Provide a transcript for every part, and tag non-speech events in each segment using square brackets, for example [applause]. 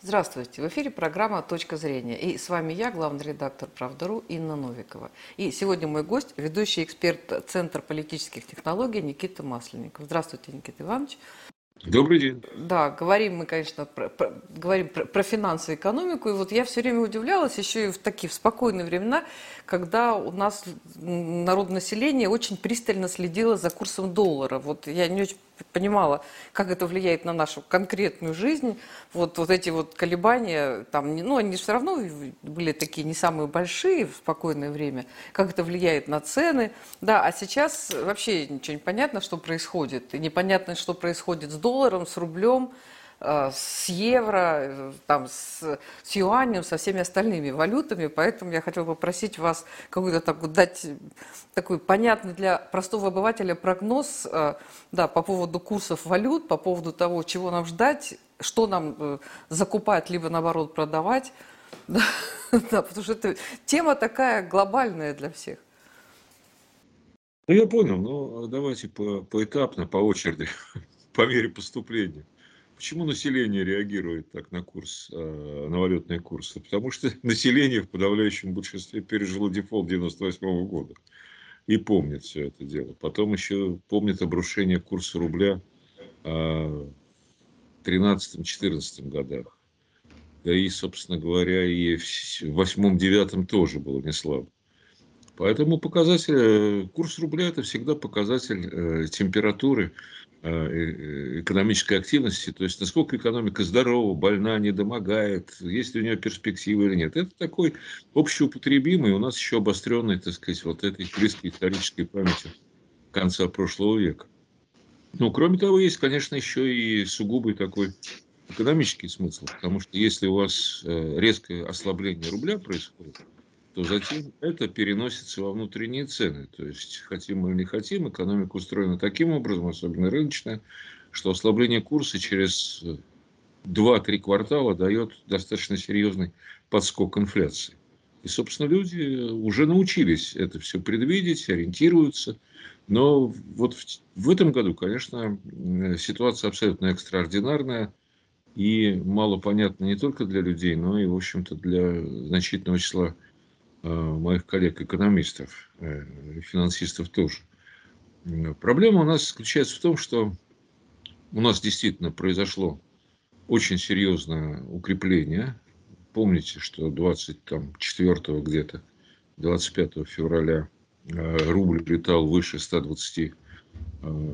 Здравствуйте. В эфире программа «Точка зрения». И с вами я, главный редактор «Правда.ру» Инна Новикова. И сегодня мой гость, ведущий эксперт Центра политических технологий Никита Масленников. Здравствуйте, Никита Иванович. Добрый день. Да, говорим мы, конечно, про, про, говорим про, про финансовую экономику. И вот я все время удивлялась, еще и в такие в спокойные времена, когда у нас народное население очень пристально следило за курсом доллара. Вот я не очень понимала, как это влияет на нашу конкретную жизнь. Вот, вот эти вот колебания, там, ну, они все равно были такие не самые большие в спокойное время. Как это влияет на цены. Да, а сейчас вообще ничего не понятно, что происходит. И непонятно, что происходит с долларом, с рублем. Э, с евро, э, там, с, с юанем, со всеми остальными валютами. Поэтому я хотела попросить вас какой-то так, дать такой понятный для простого обывателя прогноз э, да, по поводу курсов валют, по поводу того, чего нам ждать, что нам закупать, либо наоборот продавать. [laughs] Да, да, потому что это тема такая глобальная для всех. Ну, я понял, но давайте по, поэтапно, по очереди, [laughs] по мере поступления. Почему население реагирует так на курс, э, на валютные курсы? Потому что [laughs] население в подавляющем большинстве пережило дефолт 98 года и помнит все это дело. Потом еще помнит обрушение курса рубля э, в 13-14 годах. Да и, собственно говоря, и в 8-9 тоже было не слабо. Поэтому показатель, э, курс рубля – это всегда показатель температуры экономической активности, то есть насколько экономика здорова, больна, не домогает, есть ли у нее перспективы или нет. Это такой общеупотребимый, у нас еще обостренный, так сказать, вот этой близкой исторической памяти конца прошлого века. Ну, кроме того, есть, конечно, еще и сугубый такой экономический смысл, потому что если у вас э, резкое ослабление рубля происходит, то затем это переносится во внутренние цены. То есть, хотим мы или не хотим, экономика устроена таким образом, особенно рыночная, что ослабление курса через 2-3 квартала дает достаточно серьезный подскок инфляции. И, собственно, люди уже научились это все предвидеть, ориентируются. Но вот в, в этом году, конечно, ситуация абсолютно экстраординарная и мало понятна не только для людей, но и, в общем-то, для значительного числа Э, моих коллег-экономистов, э, финансистов тоже. Проблема у нас заключается в том, что у нас действительно произошло очень серьезное укрепление. Помните, что 24 где-то, 25 февраля э, рубль летал выше 120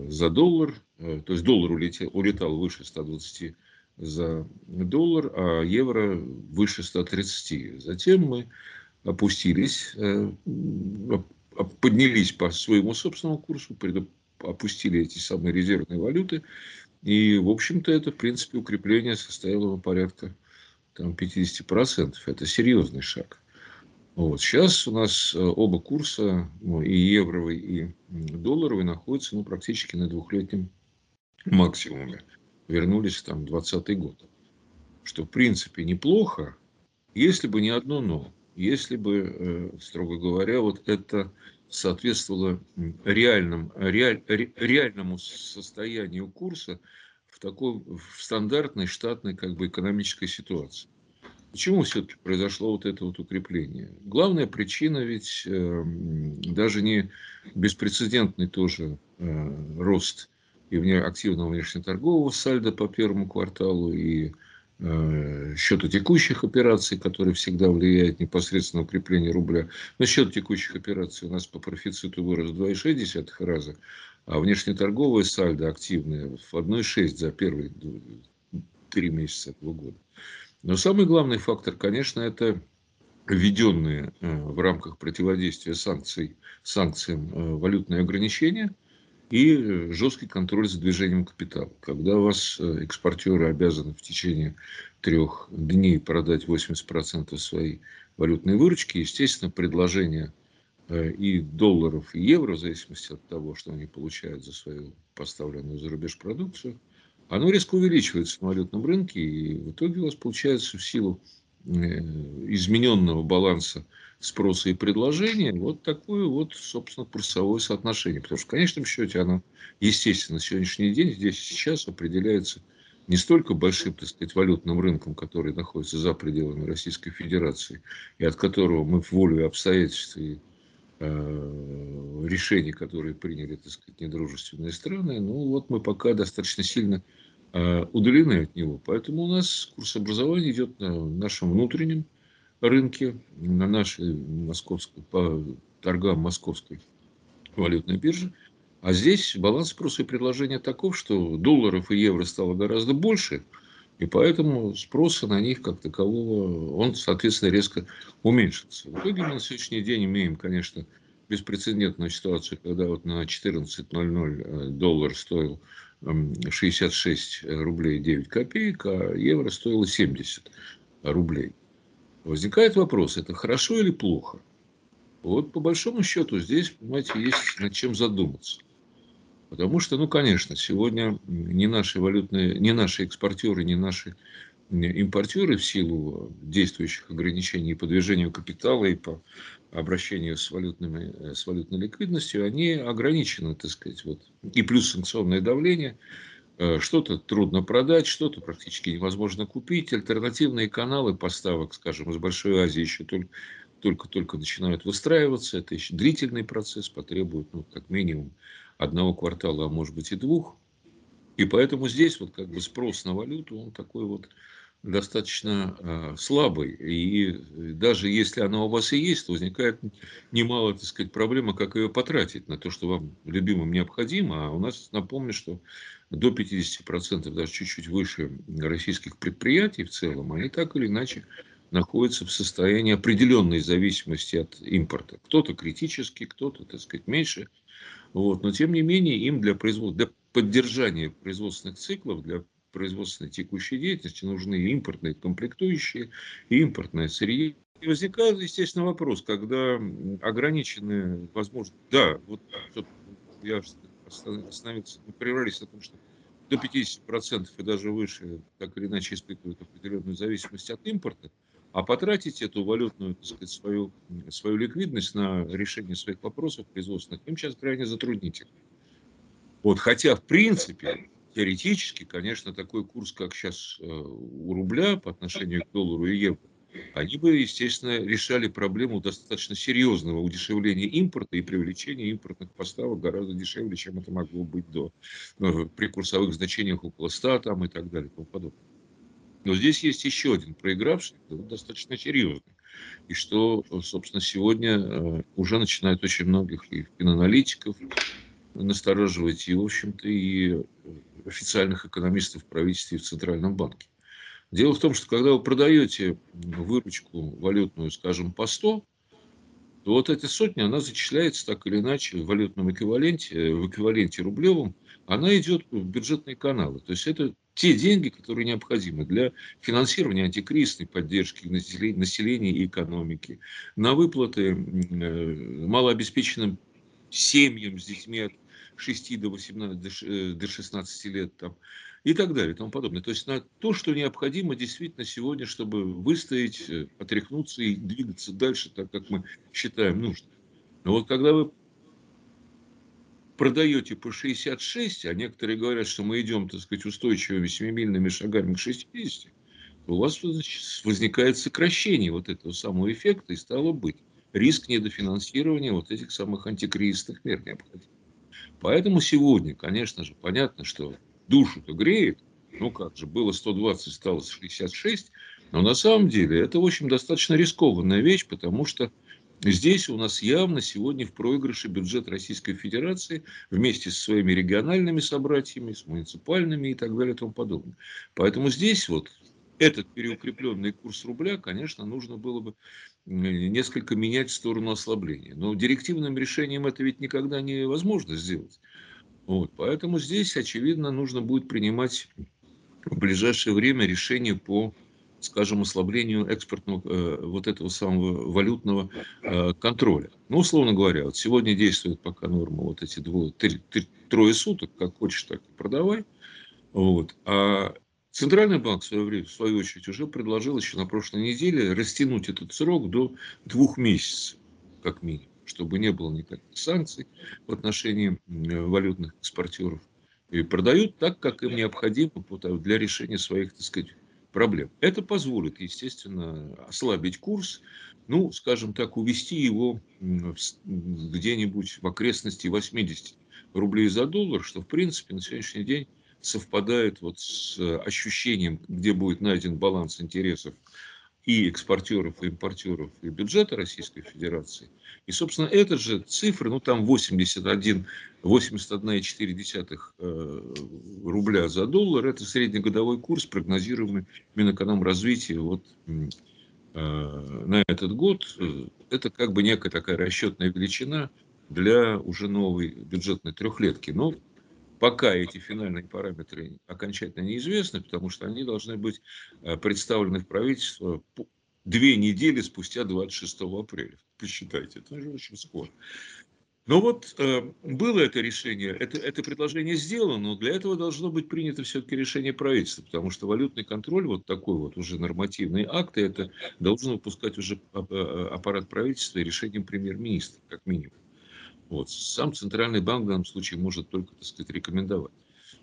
за доллар, то есть доллар улетел, улетал выше 120 за доллар, а евро выше 130. Затем мы опустились, э, поднялись по своему собственному курсу, опустили эти самые резервные валюты. И, в общем-то, это, в принципе, укрепление составило порядка там, 50%. Это серьезный шаг. Вот. Сейчас у нас э, оба курса, ну, и евровый, и долларовый, находятся ну, практически на двухлетнем максимуме. Вернулись там 2020 год. Что, в принципе, неплохо, если бы не одно «но» если бы, э, строго говоря, вот это соответствовало реальным, реаль, реальному состоянию курса в такой в стандартной штатной как бы экономической ситуации. Почему все-таки произошло вот это вот укрепление? Главная причина ведь э, даже не беспрецедентный тоже э, рост и активного внешнеторгового сальда по первому кварталу, и счета текущих операций, которые всегда влияют непосредственно на укрепление рубля. Но счет текущих операций у нас по профициту вырос в 2,6 раза, а внешнеторговые сальдо активные в 1,6 за первые три месяца этого года. Но самый главный фактор, конечно, это введенные э, в рамках противодействия санкций, санкциям э, валютные ограничения – и жесткий контроль за движением капитала. Когда вас э, экспортеры обязаны в течение трех дней продать 80% своей валютной выручки, естественно, предложение э, и долларов, и евро, в зависимости от того, что они получают за свою поставленную за рубеж продукцию, оно резко увеличивается на валютном рынке, и в итоге у вас получается в силу э, измененного баланса спроса и предложения, вот такое вот, собственно, курсовое соотношение. Потому что в конечном счете оно, естественно, сегодняшний день, здесь и сейчас определяется не столько большим, так сказать, валютным рынком, который находится за пределами Российской Федерации, и от которого мы в волю обстоятельств и э, решений, которые приняли, так сказать, недружественные страны, ну вот мы пока достаточно сильно э, удалены от него. Поэтому у нас курс образования идет на нашем внутреннем рынке, на нашей московской, по торгам московской валютной биржи. А здесь баланс спроса и предложения таков, что долларов и евро стало гораздо больше, и поэтому спроса на них как такового, он, соответственно, резко уменьшился. В итоге мы на сегодняшний день имеем, конечно, беспрецедентную ситуацию, когда вот на 14.00 э, доллар стоил 66 рублей 9 копеек, а евро стоило 70 рублей. Возникает вопрос, это хорошо или плохо? Вот по большому счету здесь, понимаете, есть над чем задуматься. Потому что, ну, конечно, сегодня не наши валютные, не наши экспортеры, не наши импортеры в силу действующих ограничений по движению капитала и по обращению с, валютными, с валютной ликвидностью, они ограничены, так сказать, вот. и плюс санкционное давление, э, что-то трудно продать, что-то практически невозможно купить, альтернативные каналы поставок, скажем, из Большой Азии еще только только-только начинают выстраиваться, это еще длительный процесс, потребует, ну, как минимум, одного квартала, а может быть и двух. И поэтому здесь вот как бы спрос на валюту, он такой вот достаточно э, слабый. И даже если она у вас и есть, то возникает немало, так сказать, проблема, как ее потратить на то, что вам любимым необходимо. А у нас, напомню, что до 50%, даже чуть-чуть выше российских предприятий в целом, они так или иначе находятся в состоянии определенной зависимости от импорта. Кто-то критически, кто-то, так сказать, меньше – вот. Но тем не менее им для, производства, для поддержания производственных циклов, для производственной текущей деятельности нужны импортные комплектующие, и импортное сырье. И возникает, естественно, вопрос, когда ограничены возможности... Да, вот я остановился, мы прервались на том, что до 50% и даже выше, так или иначе, испытывают определенную зависимость от импорта а потратить эту валютную, так сказать, свою, свою ликвидность на решение своих вопросов производственных им сейчас крайне затруднительно. Вот, хотя, в принципе, теоретически, конечно, такой курс, как сейчас э, у рубля по отношению к доллару и евро, они бы, естественно, решали проблему достаточно серьезного удешевления импорта и привлечения импортных поставок гораздо дешевле, чем это могло быть до, ну, при курсовых значениях около 100 там, и так далее и тому подобное. Но здесь есть еще один проигравший, достаточно серьезный. И что, собственно, сегодня э, уже начинает очень многих и финаналитиков настораживать, и, в общем-то, и официальных экономистов в правительстве и в Центральном банке. Дело в том, что когда вы продаете выручку валютную, скажем, по 100, то вот эта сотня, она зачисляется так или иначе в валютном эквиваленте, в эквиваленте рублевом, она идет в бюджетные каналы. То есть это те деньги, которые необходимы для финансирования антикризисной поддержки населения и экономики, на выплаты э, малообеспеченным семьям с детьми от 6 до, 18, до 16 э, лет там, и так далее и тому подобное. То есть на то, что необходимо действительно сегодня, чтобы выстоять, э, отряхнуться и двигаться дальше, так как мы считаем нужным. Но вот когда вы продаете по 66, а некоторые говорят, что мы идем, так сказать, устойчивыми семимильными шагами к 60, то у вас возникает сокращение вот этого самого эффекта, и стало быть риск недофинансирования вот этих самых антикризисных мер необходим. Поэтому сегодня, конечно же, понятно, что душу-то греет, ну как же, было 120, стало 66, но на самом деле это, в общем, достаточно рискованная вещь, потому что Здесь у нас явно сегодня в проигрыше бюджет Российской Федерации вместе со своими региональными собратьями, с муниципальными и так далее и тому подобное. Поэтому здесь вот этот переукрепленный курс рубля, конечно, нужно было бы несколько менять в сторону ослабления. Но директивным решением это ведь никогда невозможно сделать. Вот, поэтому здесь, очевидно, нужно будет принимать в ближайшее время решение по скажем, ослаблению экспортного э, вот этого самого валютного э, контроля. Ну, условно говоря, вот сегодня действует пока норма вот эти двое, три, три, трое суток, как хочешь, так и продавай. Вот. А Центральный банк в свое время, в свою очередь, уже предложил еще на прошлой неделе растянуть этот срок до двух месяцев, как минимум, чтобы не было никаких санкций в отношении валютных экспортеров И продают так, как им необходимо для решения своих, так сказать, проблем. Это позволит, естественно, ослабить курс, ну, скажем так, увести его где-нибудь в окрестности 80 рублей за доллар, что, в принципе, на сегодняшний день совпадает вот с ощущением, где будет найден баланс интересов и экспортеров, и импортеров, и бюджета Российской Федерации. И, собственно, эта же цифра, ну, там 81, 81,4 э, рубля за доллар, это среднегодовой курс, прогнозируемый Минэкономразвития вот, э, на этот год. Это как бы некая такая расчетная величина для уже новой бюджетной трехлетки. Но пока эти финальные параметры окончательно неизвестны, потому что они должны быть э, представлены в правительство две недели спустя 26 апреля. Посчитайте, это же очень скоро. Но вот э, было это решение, это, это предложение сделано, но для этого должно быть принято все-таки решение правительства, потому что валютный контроль, вот такой вот уже нормативный акт, это должен выпускать уже э, аппарат правительства решением премьер-министра, как минимум. Вот. Сам Центральный банк в данном случае может только, так сказать, рекомендовать.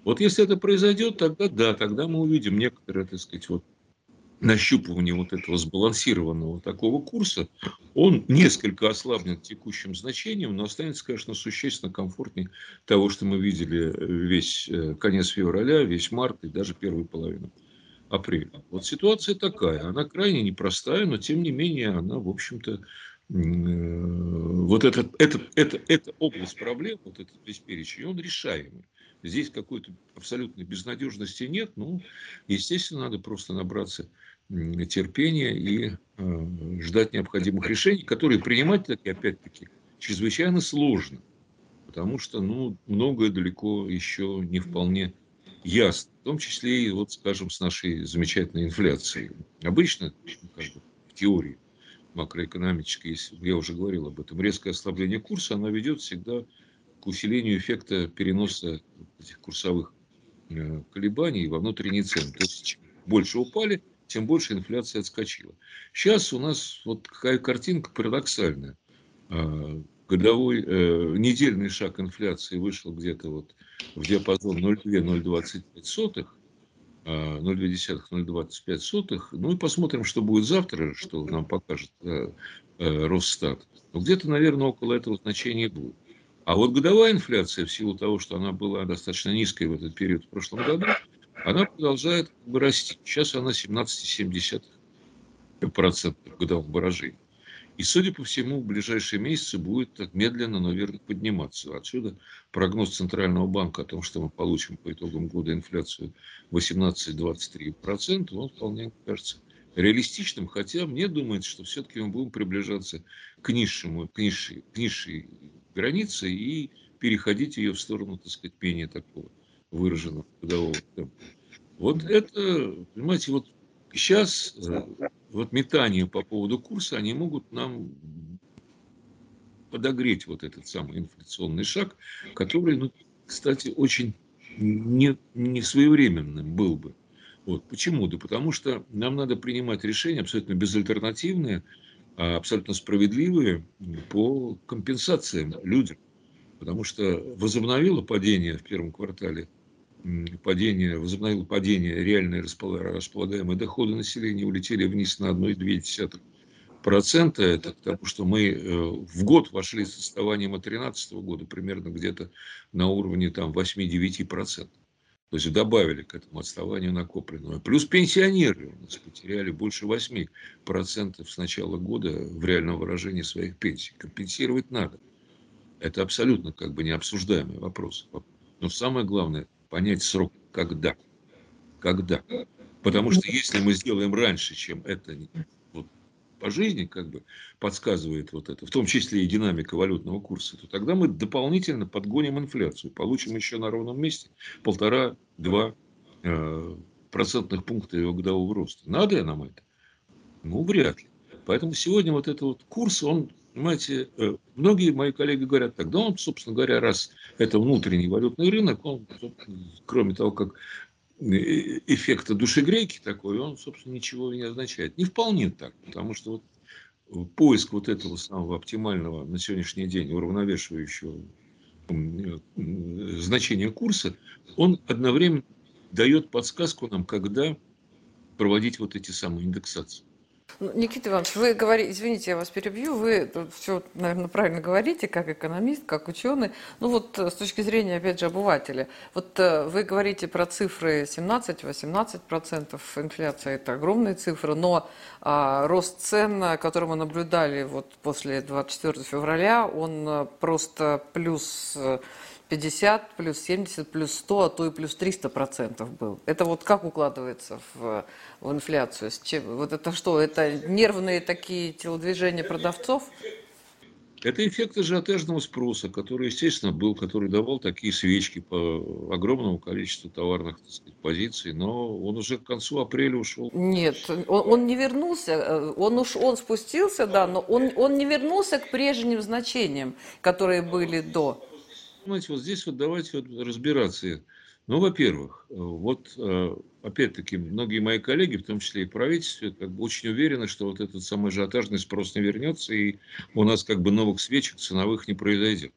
Вот если это произойдет, тогда да, тогда мы увидим некоторые, так сказать, вот нащупывание вот этого сбалансированного такого курса, он несколько ослабнет текущим значением, но останется, конечно, существенно комфортнее того, что мы видели весь э, конец февраля, весь март и даже первую половину апреля. Вот ситуация такая, она крайне непростая, но тем не менее она, в общем-то, вот этот, этот, это, эта область проблем, вот этот весь перечень, он решаемый. Здесь какой-то абсолютной безнадежности нет. Ну, естественно, надо просто набраться терпения и э, ждать необходимых решений, которые принимать, таки, опять-таки, чрезвычайно сложно. Потому что, ну, многое далеко еще не вполне ясно. В том числе и, вот, скажем, с нашей замечательной инфляцией. Обычно, как бы, в теории, макроэкономической, я уже говорил об этом, резкое ослабление курса, оно ведет всегда к усилению эффекта переноса этих курсовых э, колебаний во внутренние цены. То есть, чем больше упали, тем больше инфляция отскочила. Сейчас у нас вот какая картинка парадоксальная. А, годовой э, недельный шаг инфляции вышел где-то вот в диапазон 0,2-0,25 0,2-0,25. Ну и посмотрим, что будет завтра, что нам покажет э, э, Росстат. Но где-то, наверное, около этого значения будет. А вот годовая инфляция, в силу того, что она была достаточно низкой в этот период в прошлом году, она продолжает как бы расти. Сейчас она 17,7% в годовом выражении. И, судя по всему, в ближайшие месяцы будет так медленно, но верно подниматься. Отсюда прогноз Центрального банка о том, что мы получим по итогам года инфляцию 18-23%, он вполне кажется реалистичным, хотя мне думается, что все-таки мы будем приближаться к низшему, к низшей, к низшей границе и переходить ее в сторону, так сказать, менее такого выраженного годового темпа. Вот это, понимаете, вот сейчас э, вот метания по поводу курса, они могут нам подогреть вот этот самый инфляционный шаг, который, ну, кстати, очень не, не своевременным был бы. Вот. Почему? Да потому что нам надо принимать решения абсолютно безальтернативные, а абсолютно справедливые по компенсациям людям. Потому что возобновило падение в первом квартале падение, возобновило падение, реальные располагаемые доходы населения улетели вниз на 1,2%. Это потому, что мы э, в год вошли с отставанием от 2013 года примерно где-то на уровне там 8-9%. То есть добавили к этому отставанию накопленного. Плюс пенсионеры у нас потеряли больше 8% с начала года в реальном выражении своих пенсий. Компенсировать надо. Это абсолютно как бы необсуждаемый вопрос. Но самое главное, понять срок когда. Когда. Потому что если мы сделаем раньше, чем это вот, по жизни как бы подсказывает вот это, в том числе и динамика валютного курса, то тогда мы дополнительно подгоним инфляцию, получим еще на ровном месте полтора-два э, процентных пункта его годового роста. Надо нам это? Ну, вряд ли. Поэтому сегодня вот этот вот курс, он Понимаете, э, многие мои коллеги говорят так, да он, собственно говоря, раз это внутренний валютный рынок, он, кроме того, как э, эффекта душегрейки такой, он, собственно, ничего не означает. Не вполне так, потому что вот поиск вот этого самого оптимального на сегодняшний день уравновешивающего значения курса, он одновременно дает подсказку нам, когда проводить вот эти самые индексации. Ну, Никита Иванович, вы говорите, извините, я вас перебью, вы все, наверное, правильно говорите, как экономист, как ученый. Ну вот э, с точки зрения, опять же, обывателя. Вот э, вы говорите про цифры 17-18% инфляция, это огромные цифры, но а, рост цен, который мы наблюдали вот после 24 февраля, он э, просто плюс 50, плюс 70, плюс 100, а то и плюс 300 процентов был. Это вот как укладывается в, в инфляцию? С чем? Вот это что, это нервные такие телодвижения продавцов? Это эффект ажиотажного спроса, который, естественно, был, который давал такие свечки по огромному количеству товарных так сказать, позиций, но он уже к концу апреля ушел. Нет, он, он не вернулся, э, он уж он спустился, да, но он, он не вернулся к прежним значениям, которые были до. Понимаете, вот здесь вот давайте вот разбираться. Ну, во-первых, вот э, опять-таки многие мои коллеги, в том числе и в правительстве, как бы очень уверены, что вот этот самый ажиотажный спрос не вернется, и у нас как бы новых свечек ценовых не произойдет.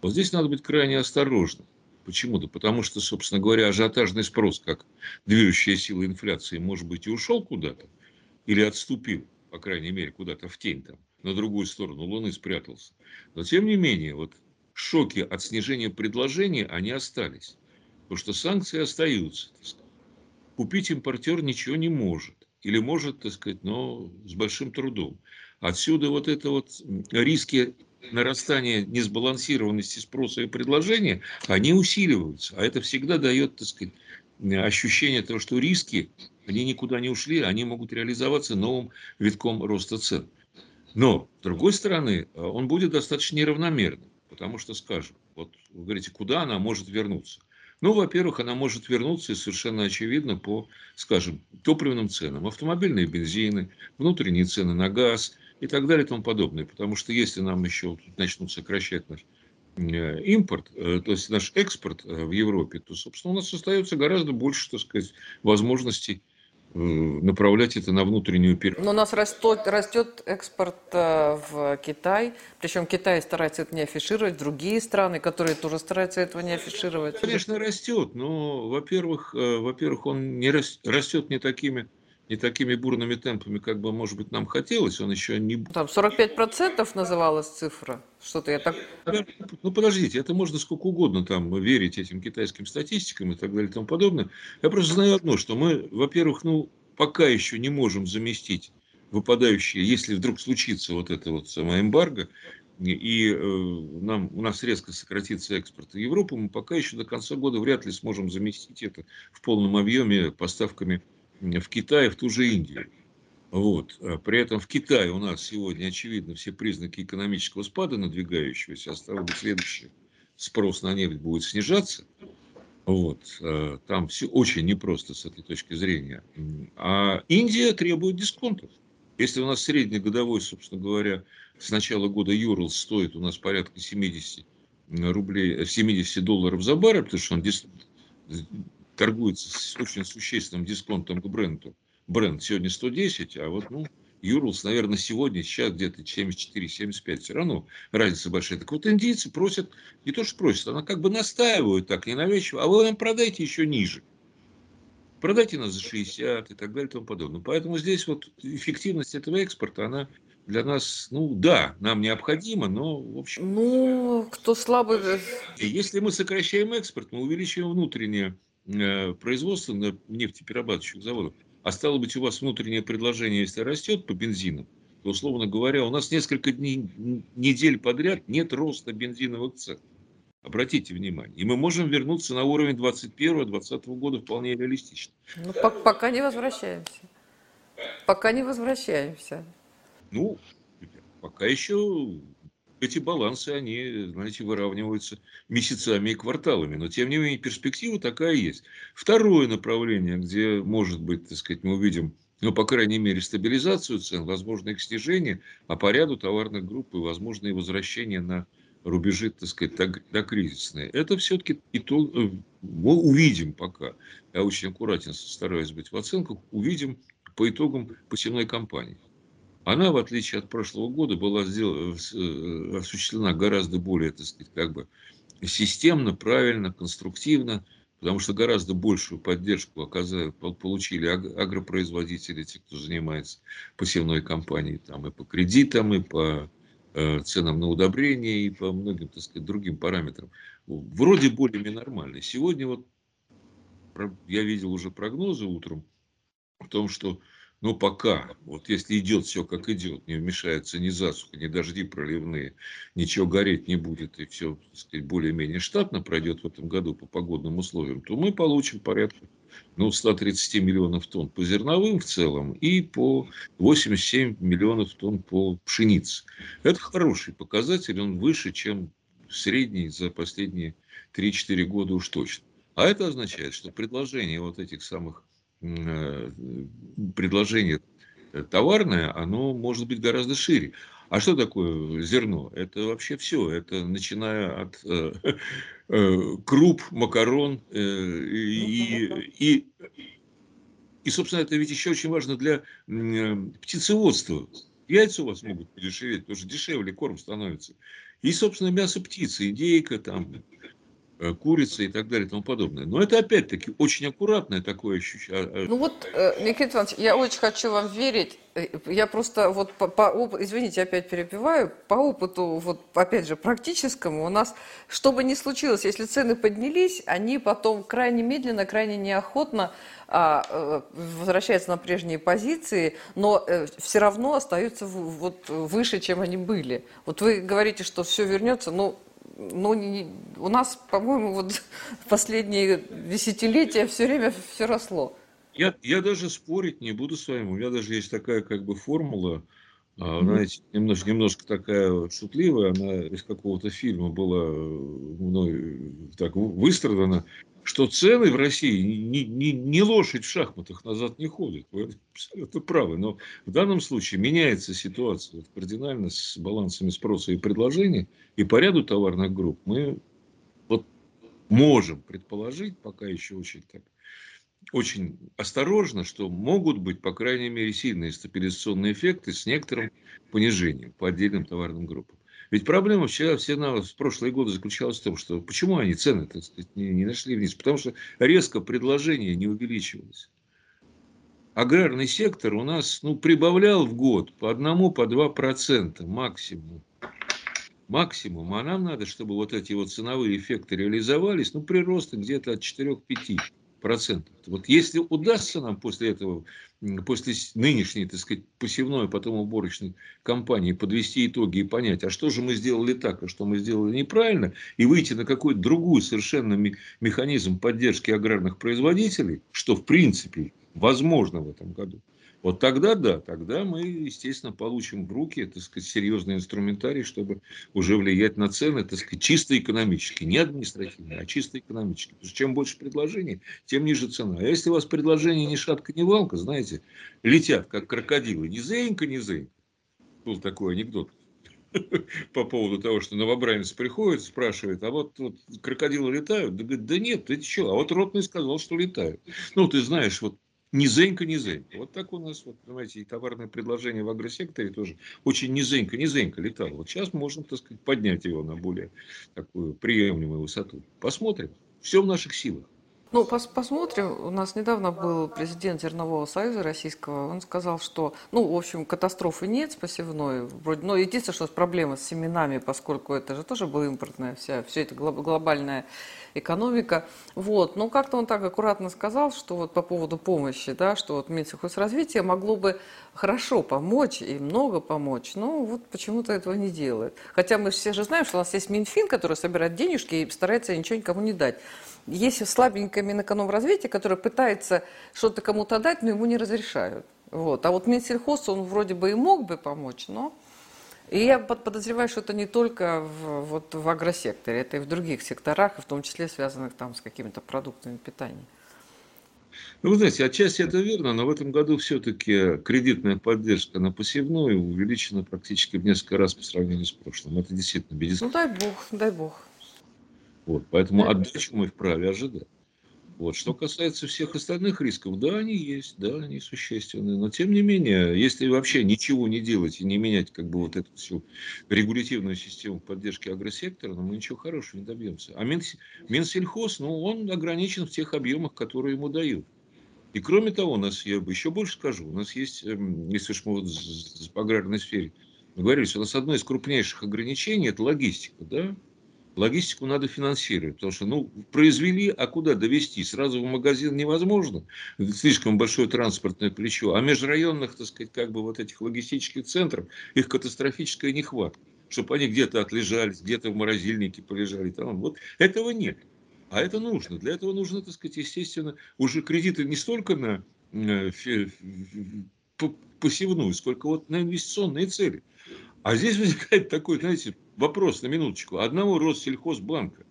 Вот здесь надо быть крайне осторожным. Почему-то, потому что, собственно говоря, ажиотажный спрос, как движущая сила инфляции, может быть, и ушел куда-то, или отступил, по крайней мере, куда-то в тень там, на другую сторону Луны спрятался. Но, тем не менее, вот шоки от снижения предложения, они остались. Потому что санкции остаются. Купить импортер ничего не может. Или может, так сказать, но с большим трудом. Отсюда вот это вот риски нарастания несбалансированности спроса и предложения, они усиливаются. А это всегда дает, так сказать, ощущение того, что риски, они никуда не ушли, они могут реализоваться новым витком роста цен. Но, с другой стороны, он будет достаточно неравномерным. Потому что, скажем, вот вы говорите, куда она может вернуться? Ну, во-первых, она может вернуться и совершенно очевидно по, скажем, топливным ценам. Автомобильные бензины, внутренние цены на газ и так далее и тому подобное. Потому что если нам еще начнут сокращать наш э, импорт, э, то есть наш экспорт э, в Европе, то, собственно, у нас остается гораздо больше, так сказать, возможностей направлять это на внутреннюю переработку. Но у нас растет, растет экспорт э, в Китай, причем Китай старается это не афишировать, другие страны, которые тоже стараются этого не афишировать. Конечно, растет, но, во-первых, э, во-первых, он не растет не такими не такими бурными темпами, как бы, может быть, нам хотелось, он еще не... Там 45% называлась цифра, что-то я так... Ну, подождите, это можно сколько угодно там верить этим китайским статистикам и так далее и тому подобное. Я просто знаю одно, что мы, во-первых, ну, пока еще не можем заместить выпадающие, если вдруг случится вот это вот самое эмбарго, и э, нам, у нас резко сократится экспорт в Европу, мы пока еще до конца года вряд ли сможем заместить это в полном объеме поставками в Китае, в ту же Индию. Вот. А при этом в Китае у нас сегодня, очевидно, все признаки экономического спада надвигающегося, а стало быть, следующее, спрос на нефть будет снижаться. Вот. А там все очень непросто с этой точки зрения. А Индия требует дисконтов. Если у нас средний годовой, собственно говоря, с начала года Юрл стоит у нас порядка 70 рублей, 70 долларов за баррель, потому что он торгуется с очень существенным дисконтом к бренду. Бренд сегодня 110, а вот, ну, Юрлс, наверное, сегодня, сейчас где-то 74-75, все равно разница большая. Так вот, индийцы просят, не то что просят, она как бы настаивают так ненавязчиво, а вы нам продайте еще ниже. Продайте нас за 60 и так далее и тому подобное. Поэтому здесь вот эффективность этого экспорта, она для нас, ну да, нам необходимо, но в общем... Ну, кто слабый... Если мы сокращаем экспорт, мы увеличиваем внутреннее производства на нефтеперерабатывающих заводах, а стало быть, у вас внутреннее предложение, если растет по бензину, то, условно говоря, у нас несколько дней, недель подряд нет роста бензиновых цен. Обратите внимание. И мы можем вернуться на уровень 21-20 года вполне реалистично. Ну, по пока не возвращаемся. Пока не возвращаемся. Ну, пока еще эти балансы, они, знаете, выравниваются месяцами и кварталами. Но, тем не менее, перспектива такая есть. Второе направление, где, может быть, так сказать, мы увидим, ну, по крайней мере, стабилизацию цен, возможно, их снижение, а по ряду товарных групп и, возможно, и возвращение на рубежи, так сказать, до кризисные. Это все-таки итог, э, мы увидим пока, я очень аккуратен стараюсь быть в оценках, увидим по итогам посевной кампании она, в отличие от прошлого года, была сделана, э, осуществлена гораздо более, так сказать, как бы системно, правильно, конструктивно, потому что гораздо большую поддержку оказали, получили агропроизводители, те, кто занимается посевной компанией, там и по кредитам, и по э, ценам на удобрения, и по многим, так сказать, другим параметрам. Вроде более-менее нормально. Сегодня вот я видел уже прогнозы утром о том, что но пока, вот если идет все как идет, не вмешается ни засуха, ни дожди проливные, ничего гореть не будет, и все более-менее штатно пройдет в этом году по погодным условиям, то мы получим порядка ну, 130 миллионов тонн по зерновым в целом и по 87 миллионов тонн по пшенице. Это хороший показатель, он выше, чем средний за последние 3-4 года уж точно. А это означает, что предложение вот этих самых предложение товарное, оно может быть гораздо шире. А что такое зерно? Это вообще все. Это начиная от э, э, круп, макарон э, и, и, и, собственно, это ведь еще очень важно для э, птицеводства. Яйца у вас могут подешеветь, потому что дешевле корм становится. И, собственно, мясо птицы, индейка, там, Э, курица и так далее и тому подобное. Но это опять-таки очень аккуратное такое ощущение. А, а ну вот, э, Никита Иванович, я очень хочу вам верить. Э, я просто вот по, по извините, опять перебиваю, по опыту, вот опять же, практическому, у нас, что бы ни случилось, если цены поднялись, они потом крайне медленно, крайне неохотно а, возвращаются на прежние позиции, но все равно остаются вот выше, чем они были. Вот вы говорите, что все вернется, ну, ну, не, у нас, по-моему, вот [laughs] последние десятилетия все время все росло. Я, я даже спорить не буду с вами. У меня даже есть такая как бы формула, mm-hmm. знаете, немножко, немножко такая шутливая, она из какого-то фильма была мной так выстрадана что цены в России не, не, не лошадь в шахматах назад не ходит. Вы абсолютно правы. Но в данном случае меняется ситуация кардинально с балансами спроса и предложения. И по ряду товарных групп мы вот можем предположить, пока еще очень так, очень осторожно, что могут быть, по крайней мере, сильные стабилизационные эффекты с некоторым понижением по отдельным товарным группам. Ведь проблема вчера, все на, в прошлые годы заключалась в том, что почему они цены не, не нашли вниз? Потому что резко предложение не увеличивалось. Аграрный сектор у нас ну, прибавлял в год по одному, по два процента максимум. Максимум. А нам надо, чтобы вот эти вот ценовые эффекты реализовались, ну, приросты где-то от 4-5 процентов. Вот если удастся нам после этого, после нынешней, так сказать, посевной, потом уборочной кампании подвести итоги и понять, а что же мы сделали так, а что мы сделали неправильно, и выйти на какой-то другой совершенно механизм поддержки аграрных производителей, что в принципе возможно в этом году, вот тогда да, тогда мы, естественно, получим в руки, так сказать, серьезный инструментарий, чтобы уже влиять на цены, так сказать, чисто экономически, не административно, а чисто экономически. Потому что чем больше предложений, тем ниже цена. А если у вас предложение ни шатка, ни валка, знаете, летят, как крокодилы, ни зенька, ни зенька. Был такой анекдот [laughs] по поводу того, что новобранец приходит, спрашивает, а вот, вот крокодилы летают? Да говорит, да нет, ты что? А вот Ротный сказал, что летают. Ну, ты знаешь, вот Низенько, низенько. Вот так у нас, вот, понимаете, и товарное предложение в агросекторе тоже очень низенько, низенько летало. Вот сейчас можно, так сказать, поднять его на более такую приемлемую высоту. Посмотрим. Все в наших силах. Ну, пос посмотрим. У нас недавно был президент Зернового союза российского. Он сказал, что, ну, в общем, катастрофы нет посевной. Вроде, но единственное, что проблема с семенами, поскольку это же тоже была импортная вся, все это глобальная экономика. Вот. Но как-то он так аккуратно сказал, что вот по поводу помощи, да, что вот Минсельхозразвитие могло бы хорошо помочь и много помочь, но вот почему-то этого не делает. Хотя мы все же знаем, что у нас есть Минфин, который собирает денежки и старается ничего никому не дать. Есть слабенькое Минэкономразвитие, которое пытается что-то кому-то дать, но ему не разрешают. Вот. А вот Минсельхоз, он вроде бы и мог бы помочь, но... И я подозреваю, что это не только в, вот в агросекторе, это и в других секторах, в том числе связанных там с какими-то продуктами питания. Ну, вы знаете, отчасти это верно, но в этом году все-таки кредитная поддержка на посевную увеличена практически в несколько раз по сравнению с прошлым. Это действительно безусловно. Ну, дай бог, дай бог. Вот, поэтому отдачу мы вправе ожидать. Вот. Что касается всех остальных рисков, да, они есть, да, они существенные. Но тем не менее, если вообще ничего не делать и не менять как бы вот эту всю регулятивную систему поддержки агросектора, ну, мы ничего хорошего не добьемся. А Минсельхоз, ну, он ограничен в тех объемах, которые ему дают. И кроме того, у нас, я бы еще больше скажу, у нас есть, эм, если уж мы вот в аграрной сфере говорили, у нас одно из крупнейших ограничений – это логистика, да, Логистику надо финансировать, потому что, ну, произвели, а куда довести? Сразу в магазин невозможно, слишком большое транспортное плечо. А межрайонных, так сказать, как бы вот этих логистических центров, их катастрофическая нехватка, чтобы они где-то отлежались, где-то в морозильнике полежали. Там. Вот этого нет. А это нужно. Для этого нужно, так сказать, естественно, уже кредиты не столько на э, посевную, сколько вот на инвестиционные цели. А здесь возникает такой, знаете, вопрос на минуточку. Одного Россельхозбанка,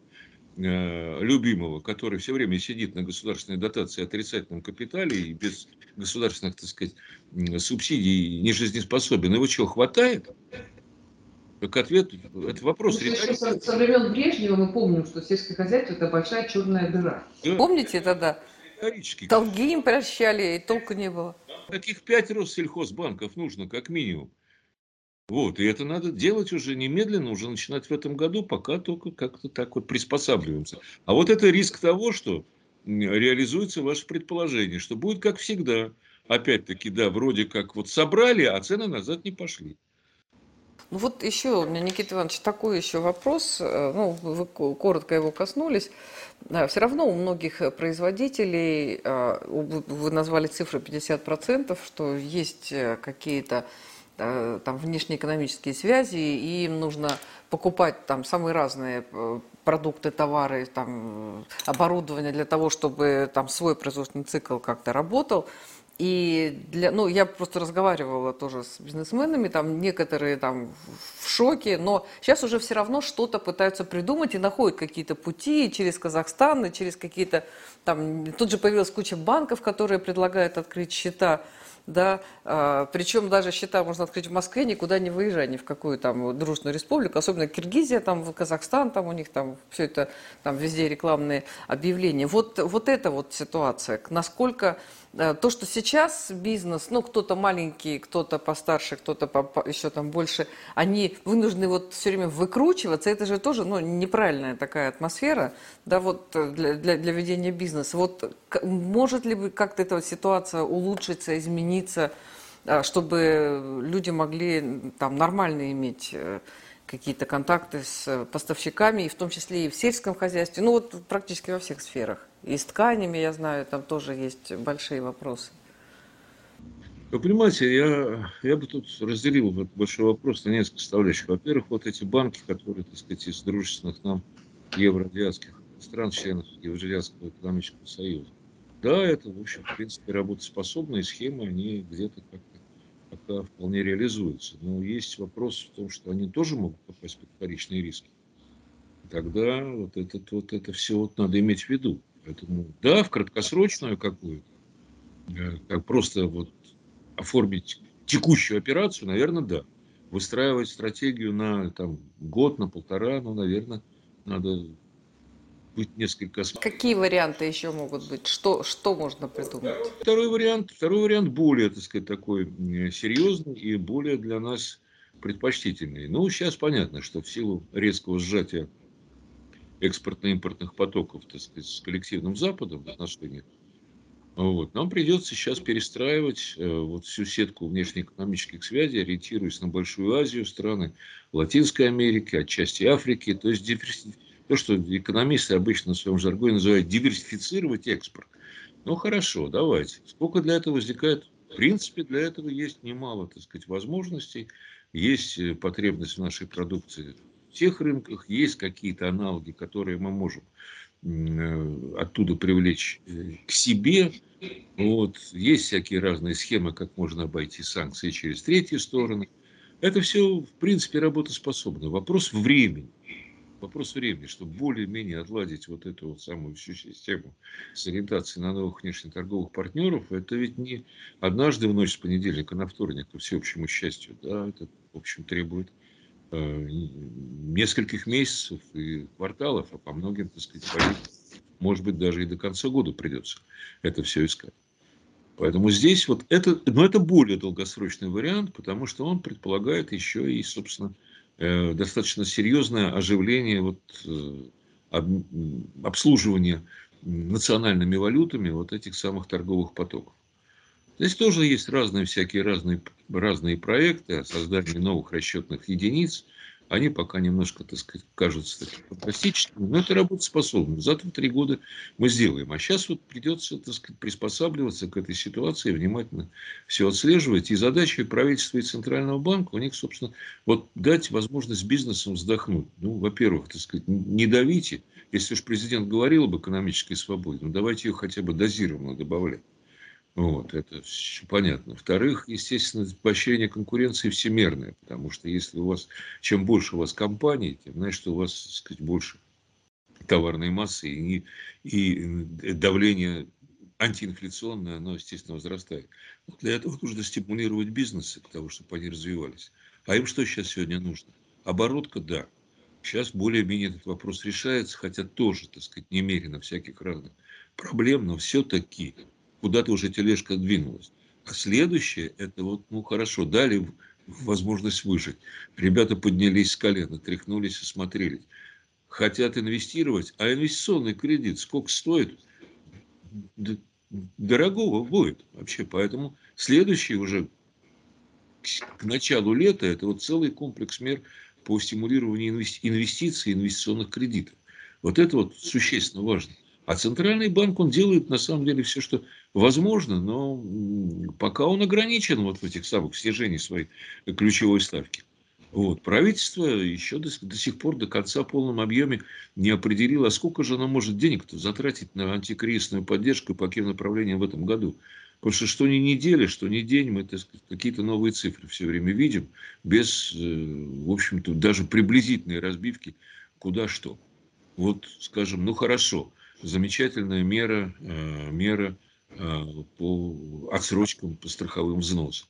э, любимого, который все время сидит на государственной дотации отрицательном капитале и без государственных, так сказать, субсидий не жизнеспособен, его чего, хватает? Так ответ, это вопрос ну, со, со времен Брежнева мы помним, что сельское хозяйство – это большая черная дыра. Да. Помните это, да? Долги им прощали, и толку не было. Таких пять Россельхозбанков нужно, как минимум. Вот, и это надо делать уже немедленно, уже начинать в этом году, пока только как-то так вот приспосабливаемся. А вот это риск того, что реализуется ваше предположение, что будет как всегда. Опять-таки, да, вроде как вот собрали, а цены назад не пошли. Ну вот еще у меня, Никита Иванович, такой еще вопрос, э, ну, вы коротко его коснулись. Все равно у многих производителей, э, вы назвали цифру 50%, что есть э, какие-то там внешнеэкономические связи, и им нужно покупать там самые разные э, продукты, товары, там, оборудование для того, чтобы там свой производственный цикл как-то работал. И для, ну, я просто разговаривала тоже с бизнесменами, там некоторые там в шоке, но сейчас уже все равно что-то пытаются придумать и находят какие-то пути через Казахстан, и через какие-то там, тут же появилась куча банков, которые предлагают открыть счета да, а, причем даже счета можно открыть в Москве, никуда не выезжая, ни в какую там дружную республику, особенно Киргизия, там, Казахстан, там у них там все это, там везде рекламные объявления. Вот, вот эта вот ситуация, насколько то, что сейчас бизнес, ну, кто-то маленький, кто-то постарше, кто-то еще там больше, они вынуждены вот все время выкручиваться, это же тоже, ну, неправильная такая атмосфера, да, вот э, для, для, для ведения бизнеса. Вот может ли как-то эта ситуация улучшиться, измениться, э, чтобы люди могли там нормально иметь какие-то контакты с поставщиками, и в том числе и в сельском хозяйстве, ну вот практически во всех сферах. И с тканями, я знаю, там тоже есть большие вопросы. Вы понимаете, я, я бы тут разделил этот большой вопрос на несколько составляющих. Во-первых, вот эти банки, которые, так сказать, из дружественных нам евроазиатских стран, членов Евразиатского экономического союза. Да, это, в общем, в принципе, работоспособные схемы, они где-то как-то пока вполне реализуются. Но есть вопрос в том, что они тоже могут попасть под вторичные риски. Тогда вот, этот, вот это все вот надо иметь в виду. Поэтому, да, в краткосрочную какую-то, э, как просто вот оформить текущую операцию, наверное, да. Выстраивать стратегию на там, год, на полтора, ну, наверное, надо быть несколько... Какие варианты еще могут быть? Что, что можно придумать? Второй вариант, второй вариант более, так сказать, такой серьезный и более для нас предпочтительный. Ну, сейчас понятно, что в силу резкого сжатия экспортно-импортных потоков, так сказать, с коллективным Западом в отношениях, вот, нам придется сейчас перестраивать э, вот всю сетку внешнеэкономических связей, ориентируясь на Большую Азию, страны Латинской Америки, отчасти Африки. То есть то, что экономисты обычно в своем жаргоне называют диверсифицировать экспорт. Ну хорошо, давайте. Сколько для этого возникает? В принципе, для этого есть немало, так сказать, возможностей. Есть э, потребность в нашей продукции тех рынках есть какие-то аналоги, которые мы можем э, оттуда привлечь э, к себе. Вот. Есть всякие разные схемы, как можно обойти санкции через третьи стороны. Это все, в принципе, работоспособно. Вопрос времени. Вопрос времени, чтобы более-менее отладить вот эту вот самую всю систему с ориентацией на новых внешнеторговых партнеров, это ведь не однажды в ночь с понедельника на вторник, по всеобщему счастью. Да, это, в общем, требует Э, нескольких месяцев и кварталов, а по многим, так сказать, может быть, даже и до конца года придется это все искать. Поэтому здесь вот это, но это более долгосрочный вариант, потому что он предполагает еще и, собственно, достаточно серьезное оживление вот, э, обслуживания национальными валютами вот этих самых торговых потоков. Здесь тоже есть разные всякие разные, разные проекты создания новых расчетных единиц – они пока немножко, так сказать, кажутся такими фантастическими, но это работоспособно. За три года мы сделаем. А сейчас вот придется, так сказать, приспосабливаться к этой ситуации, внимательно все отслеживать. И задача правительства и Центрального банка у них, собственно, вот дать возможность бизнесам вздохнуть. Ну, во-первых, так сказать, не давите. Если уж президент говорил об экономической свободе, ну, давайте ее хотя бы дозированно добавлять. Вот, это понятно. Во-вторых, естественно, поощрение конкуренции всемирное, потому что если у вас, чем больше у вас компаний, тем, значит, у вас, так сказать, больше товарной массы и, и давление антиинфляционное, оно, естественно, возрастает. Но для этого нужно стимулировать бизнесы, к тому, чтобы они развивались. А им что сейчас сегодня нужно? Оборотка, да. Сейчас более-менее этот вопрос решается, хотя тоже, так сказать, немерено всяких разных проблем, но все-таки куда-то уже тележка двинулась. А следующее, это вот, ну хорошо, дали возможность выжить. Ребята поднялись с колена, тряхнулись и смотрели. Хотят инвестировать, а инвестиционный кредит сколько стоит? Дорогого будет вообще. Поэтому следующий уже к началу лета это вот целый комплекс мер по стимулированию инвестиций, инвестиционных кредитов. Вот это вот существенно важно. А Центральный банк, он делает на самом деле все, что возможно, но пока он ограничен вот в этих самых снижениях своей ключевой ставки. Вот. Правительство еще до, до сих пор до конца в полном объеме не определило, а сколько же оно может денег-то затратить на антикризисную поддержку и по каким направлениям в этом году. Потому что что ни неделя, что ни день, мы какие-то новые цифры все время видим, без, э, в общем-то, даже приблизительной разбивки, куда что. Вот, скажем, ну хорошо, замечательная мера, э, мера э, по отсрочкам по страховым взносам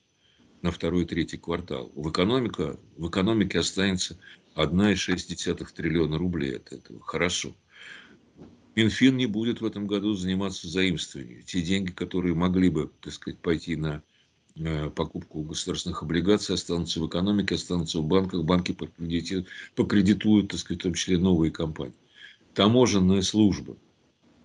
на второй и третий квартал. В, экономика, в экономике останется 1,6 триллиона рублей от этого. Хорошо. Минфин не будет в этом году заниматься заимствованием. Те деньги, которые могли бы, так сказать, пойти на э, покупку государственных облигаций, останутся в экономике, останутся в банках. Банки покредитуют, покредитуют так сказать, в том числе новые компании. Таможенная служба –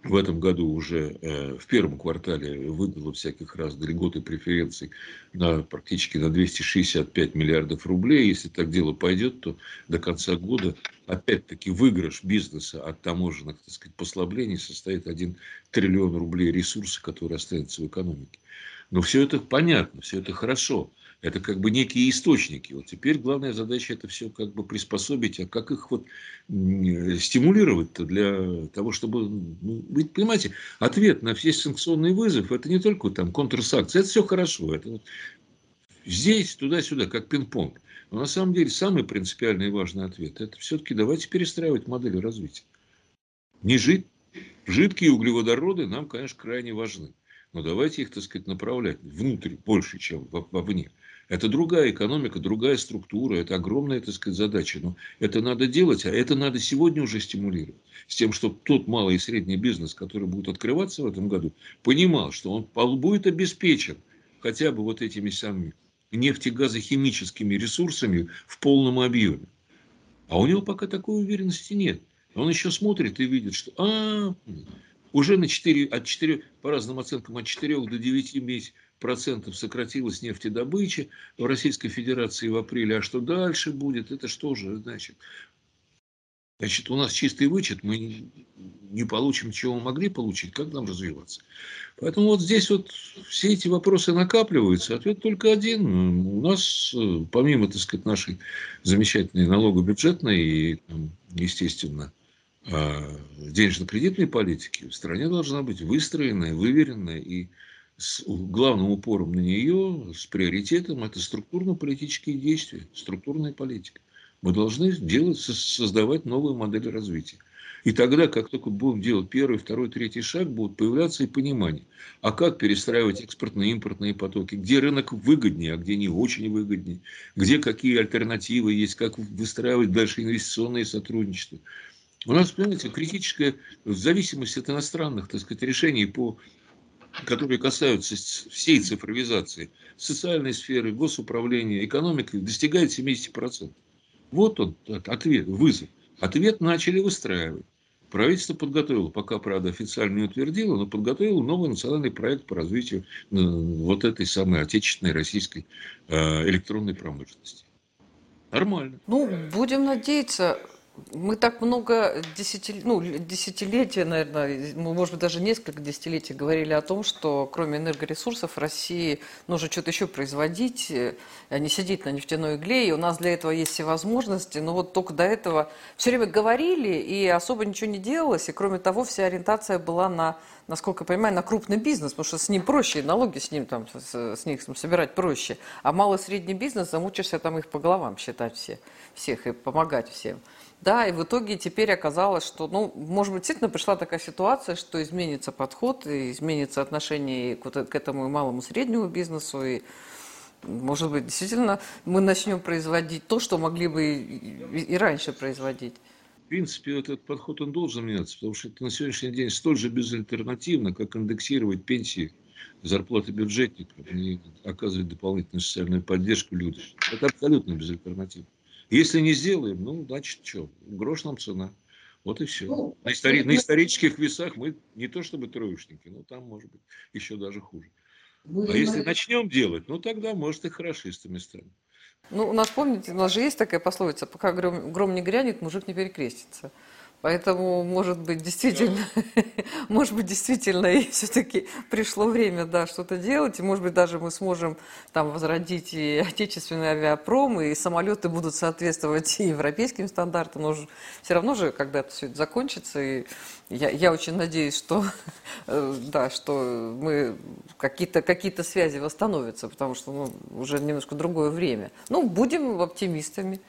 в этом году уже э, в первом квартале выдало всяких раз льгот и преференций на практически на 265 миллиардов рублей. Если так дело пойдет, то до конца года опять-таки выигрыш бизнеса от таможенных так сказать, послаблений составит 1 триллион рублей ресурса, который останется в экономике. Но все это понятно, все это хорошо. Это как бы некие источники. Вот теперь главная задача это все как бы приспособить, а как их вот стимулировать-то для того, чтобы... Ну, вы понимаете, ответ на все санкционные вызовы, это не только там контрсанкции, это все хорошо. Это вот здесь, туда-сюда, как пинг-понг. Но на самом деле самый принципиальный и важный ответ – это все-таки давайте перестраивать модели развития. Не жить. Жидкие углеводороды нам, конечно, крайне важны. Но давайте их, так сказать, направлять внутрь больше, чем вовне. Это другая экономика, другая структура, это огромная, так сказать, задача. Но это надо делать, а это надо сегодня уже стимулировать. С тем, чтобы тот малый и средний бизнес, который будет открываться в этом году, понимал, что он будет обеспечен хотя бы вот этими самыми нефтегазохимическими ресурсами в полном объеме. А у него пока такой уверенности нет. Он еще смотрит и видит, что а, уже на 4, от 4, по разным оценкам, от 4 до 9 месяцев процентов сократилась нефтедобыча в Российской Федерации в апреле. А что дальше будет? Это что же значит? Значит, у нас чистый вычет, мы не получим, чего мы могли получить, как нам развиваться. Поэтому вот здесь вот все эти вопросы накапливаются. Ответ только один. У нас, помимо, так сказать, нашей замечательной налогобюджетной и, естественно, а, денежно-кредитной политики, в стране должна быть выстроенная, выверенная и с главным упором на нее, с приоритетом, это структурно-политические действия, структурная политика. Мы должны делать, создавать новые модели развития. И тогда, как только будем делать первый, второй, третий шаг, будут появляться и понимание, а как перестраивать экспортные импортные потоки, где рынок выгоднее, а где не очень выгоднее, где какие альтернативы есть, как выстраивать дальше инвестиционные сотрудничества. У нас, понимаете, критическая зависимость от иностранных, так сказать, решений, по, которые касаются всей цифровизации, социальной сферы, госуправления, экономики, достигает 70%. Вот он, ответ, вызов. Ответ начали выстраивать. Правительство подготовило, пока, правда, официально не утвердило, но подготовило новый национальный проект по развитию э, вот этой самой отечественной российской э, электронной промышленности. Нормально. Ну, будем надеяться, мы так много десятилетий, ну, десятилетия, наверное, может быть, даже несколько десятилетий говорили о том, что кроме энергоресурсов России нужно что-то еще производить, а не сидеть на нефтяной игле, и у нас для этого есть все возможности, но вот только до этого все время говорили, и особо ничего не делалось, и кроме того, вся ориентация была на, насколько я понимаю, на крупный бизнес, потому что с ним проще, налоги с ним там, с, с них собирать проще, а малый и средний бизнес, замучишься там их по головам считать все, всех и помогать всем. Да, и в итоге теперь оказалось, что, ну, может быть, действительно пришла такая ситуация, что изменится подход, и изменится отношение к, вот, к этому и малому среднему бизнесу, и, может быть, действительно мы начнем производить то, что могли бы и, и раньше производить. В принципе, этот подход он должен меняться, потому что это на сегодняшний день столь же безальтернативно, как индексировать пенсии, зарплаты бюджетников и оказывать дополнительную социальную поддержку людям. Это абсолютно безальтернативно. Если не сделаем, ну, значит, что, грош нам цена. Вот и все. Ну, на, истори... на исторических весах мы не то чтобы троечники, но там, может быть, еще даже хуже. Будем а если начнем делать, ну, тогда, может, и хорошистами станем. Ну, у нас, помните, у нас же есть такая пословица, пока гром, гром не грянет, мужик не перекрестится. Поэтому, может быть, действительно, да. [laughs] может быть, действительно, и все-таки пришло время, да, что-то делать, и, может быть, даже мы сможем там возродить и отечественный авиапром, и самолеты будут соответствовать и [laughs] европейским стандартам, но же, все равно же когда-то все это закончится, и я, я очень надеюсь, что, [laughs] э, да, что мы какие-то какие связи восстановятся, потому что ну, уже немножко другое время. Ну, будем оптимистами.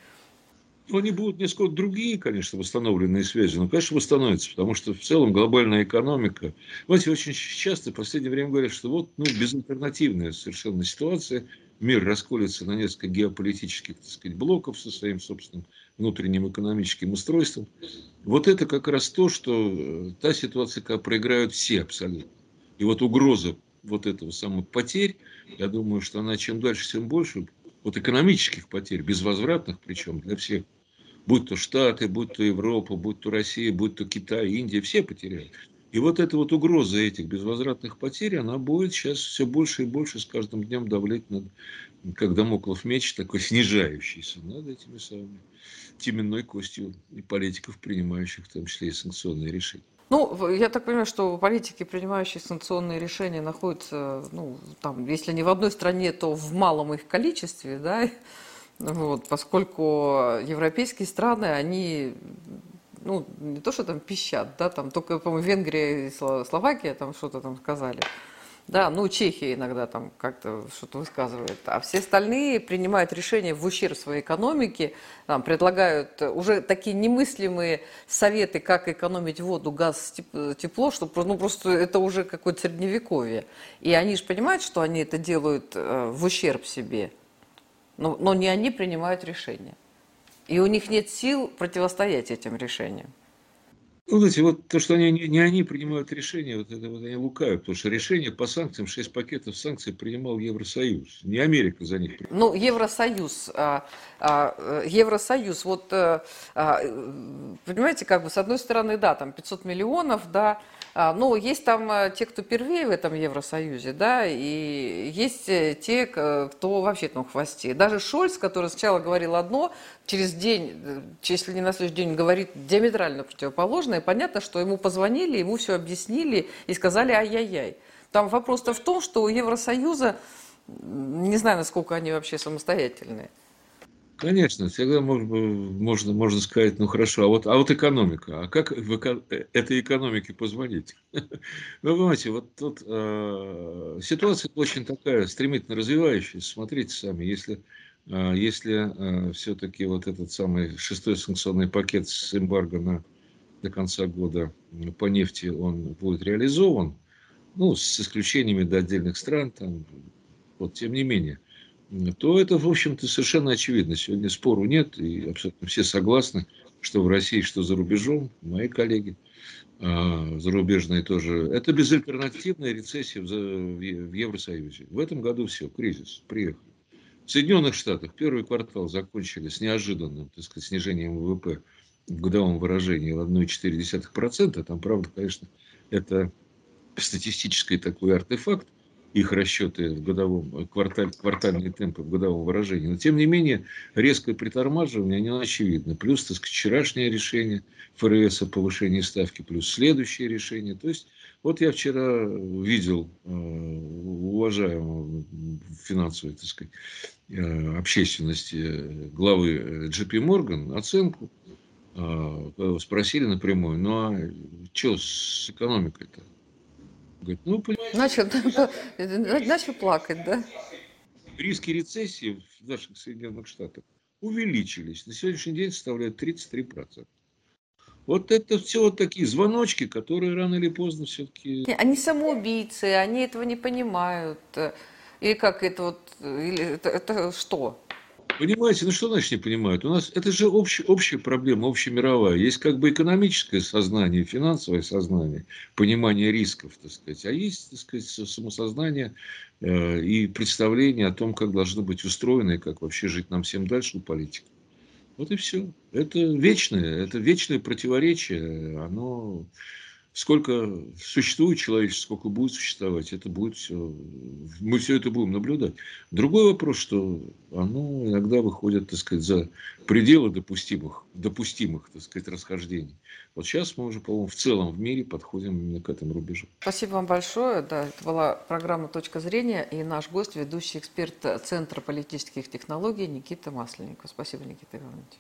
Они будут несколько другие, конечно, восстановленные связи, но, конечно, восстановятся, потому что в целом глобальная экономика... Знаете, очень часто в последнее время говорят, что вот ну, безальтернативная совершенно ситуация, мир расколется на несколько геополитических так сказать, блоков со своим собственным внутренним экономическим устройством. Вот это как раз то, что э, та ситуация, когда проиграют все абсолютно. И вот угроза вот этого самого потерь, я думаю, что она чем дальше, тем больше, вот экономических потерь, безвозвратных причем для всех будь то Штаты, будь то Европа, будь то Россия, будь то Китай, Индия, все потеряют. И вот эта вот угроза этих безвозвратных потерь, она будет сейчас все больше и больше с каждым днем давлять над, как домоклов меч, такой [laughs] снижающийся над этими самыми теменной костью и политиков, принимающих в том числе и санкционные решения. Ну, я так понимаю, что политики, принимающие санкционные решения, находятся, ну, там, если не в одной стране, то в малом их количестве, да, вот, поскольку европейские страны, они ну, не то, что там пищат, да, там только, по-моему, Венгрия и Словакия там что-то там сказали. Да, ну, Чехия иногда там как-то что-то высказывает. А все остальные принимают решения в ущерб своей экономике, там, предлагают уже такие немыслимые советы, как экономить воду, газ, тепло, что ну, просто это уже какое-то средневековье. И они же понимают, что они это делают э, в ущерб себе но, но не они принимают решения. И у них нет сил противостоять этим решениям. Ну, знаете, вот то, что они, не они принимают решения, вот это вот они лукавят, потому что решение по санкциям, 6 пакетов санкций принимал Евросоюз, не Америка за них. Ну, Евросоюз, а, а, Евросоюз, вот, а, а, понимаете, как бы, с одной стороны, да, там 500 миллионов, да, а, ну, есть там э, те, кто первее в этом Евросоюзе, да, и есть э, те, кто вообще там в хвосте. Даже Шольц, который сначала говорил одно, через день, э, если не на следующий день, говорит диаметрально противоположное. Понятно, что ему позвонили, ему все объяснили и сказали ай-яй-яй. Там вопрос-то в том, что у Евросоюза, не знаю, насколько они вообще самостоятельные. Конечно, всегда можно, можно, можно сказать, ну хорошо, а вот, а вот экономика, а как в эко, этой экономике позвонить? [laughs] Вы понимаете, вот тут э, ситуация очень такая стремительно развивающаяся. Смотрите сами, если, э, если э, все-таки вот этот самый шестой санкционный пакет с эмбарго на, до конца года по нефти, он будет реализован, ну, с исключениями до отдельных стран, там, вот, тем не менее, то это, в общем-то, совершенно очевидно. Сегодня спору нет, и абсолютно все согласны, что в России, что за рубежом, мои коллеги а, зарубежные тоже, это безальтернативная рецессия в, Евросоюзе. В этом году все, кризис, приехали. В Соединенных Штатах первый квартал закончили с неожиданным так сказать, снижением ВВП в годовом выражении в 1,4%. Там, правда, конечно, это статистический такой артефакт, их расчеты в годовом, кварталь, квартальные темпы в годовом выражении. Но, тем не менее, резкое притормаживание, не очевидно. Плюс, так сказать, вчерашнее решение ФРС о повышении ставки, плюс следующее решение. То есть, вот я вчера видел э, уважаемого финансовой, так сказать, э, общественности главы JP Morgan оценку, э, спросили напрямую, ну а что с экономикой-то? Говорит, ну, начал, начал плакать, да? Риски рецессии в наших Соединенных Штатах увеличились. На сегодняшний день составляют 33%. Вот это все вот такие звоночки, которые рано или поздно все-таки... Они самоубийцы, они этого не понимают. Или как это вот... Или это, это что? Понимаете, ну что значит не понимают? У нас это же общая, общая проблема, общемировая. Есть как бы экономическое сознание, финансовое сознание, понимание рисков, так сказать. А есть, так сказать, самосознание э, и представление о том, как должно быть устроено и как вообще жить нам всем дальше у политики. Вот и все. Это вечное, это вечное противоречие. Оно сколько существует человечество, сколько будет существовать, это будет все, мы все это будем наблюдать. Другой вопрос, что оно иногда выходит, так сказать, за пределы допустимых, допустимых, так сказать, расхождений. Вот сейчас мы уже, по-моему, в целом в мире подходим именно к этому рубежу. Спасибо вам большое. Да, это была программа «Точка зрения» и наш гость, ведущий эксперт Центра политических технологий Никита Масленников. Спасибо, Никита Иванович.